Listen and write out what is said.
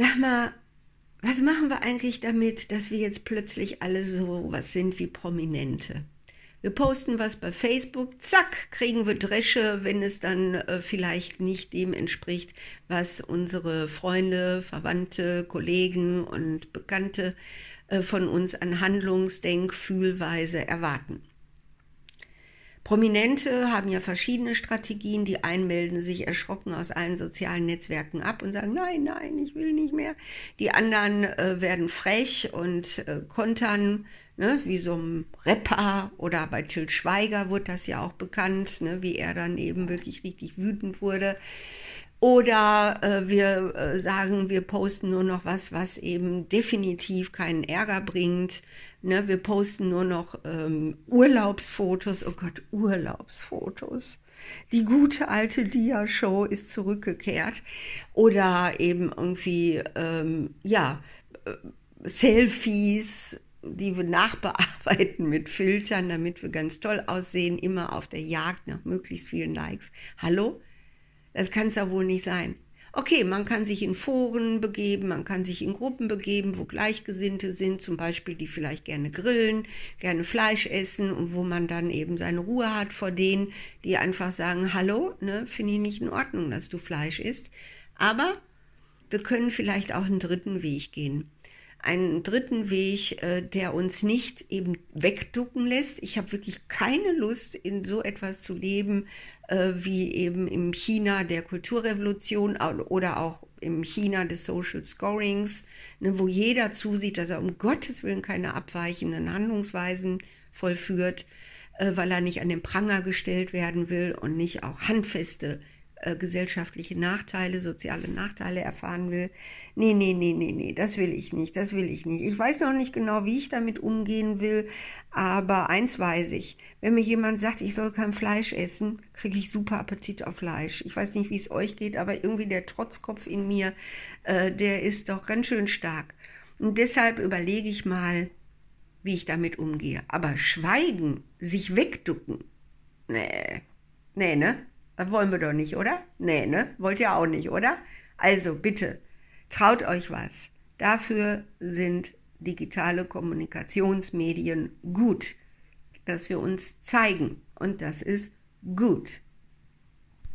Sag mal, was machen wir eigentlich damit, dass wir jetzt plötzlich alle so was sind wie Prominente? Wir posten was bei Facebook, zack, kriegen wir Dresche, wenn es dann äh, vielleicht nicht dem entspricht, was unsere Freunde, Verwandte, Kollegen und Bekannte äh, von uns an Handlungsdenk, Fühlweise erwarten. Prominente haben ja verschiedene Strategien. Die einen melden sich erschrocken aus allen sozialen Netzwerken ab und sagen, nein, nein, ich will nicht mehr. Die anderen äh, werden frech und äh, kontern, ne, wie so ein Rapper oder bei Till Schweiger wurde das ja auch bekannt, ne, wie er dann eben wirklich richtig wütend wurde. Oder äh, wir äh, sagen, wir posten nur noch was, was eben definitiv keinen Ärger bringt. Ne? Wir posten nur noch ähm, Urlaubsfotos. Oh Gott, Urlaubsfotos. Die gute alte Dia-Show ist zurückgekehrt. Oder eben irgendwie, ähm, ja, äh, Selfies, die wir nachbearbeiten mit Filtern, damit wir ganz toll aussehen, immer auf der Jagd nach möglichst vielen Likes. Hallo? Das kann es ja wohl nicht sein. Okay, man kann sich in Foren begeben, man kann sich in Gruppen begeben, wo Gleichgesinnte sind, zum Beispiel, die vielleicht gerne grillen, gerne Fleisch essen und wo man dann eben seine Ruhe hat vor denen, die einfach sagen, hallo, ne, finde ich nicht in Ordnung, dass du Fleisch isst. Aber wir können vielleicht auch einen dritten Weg gehen einen dritten Weg, äh, der uns nicht eben wegducken lässt. Ich habe wirklich keine Lust, in so etwas zu leben, äh, wie eben im China der Kulturrevolution oder auch im China des Social Scorings, ne, wo jeder zusieht, dass er um Gottes Willen keine abweichenden Handlungsweisen vollführt, äh, weil er nicht an den Pranger gestellt werden will und nicht auch handfeste äh, gesellschaftliche Nachteile, soziale Nachteile erfahren will. Nee, nee, nee, nee, nee, das will ich nicht, das will ich nicht. Ich weiß noch nicht genau, wie ich damit umgehen will, aber eins weiß ich. Wenn mir jemand sagt, ich soll kein Fleisch essen, kriege ich super Appetit auf Fleisch. Ich weiß nicht, wie es euch geht, aber irgendwie der Trotzkopf in mir, äh, der ist doch ganz schön stark. Und deshalb überlege ich mal, wie ich damit umgehe. Aber schweigen, sich wegducken, nee, nee, ne? Wollen wir doch nicht, oder? Nee, ne? Wollt ihr auch nicht, oder? Also bitte, traut euch was. Dafür sind digitale Kommunikationsmedien gut, dass wir uns zeigen. Und das ist gut.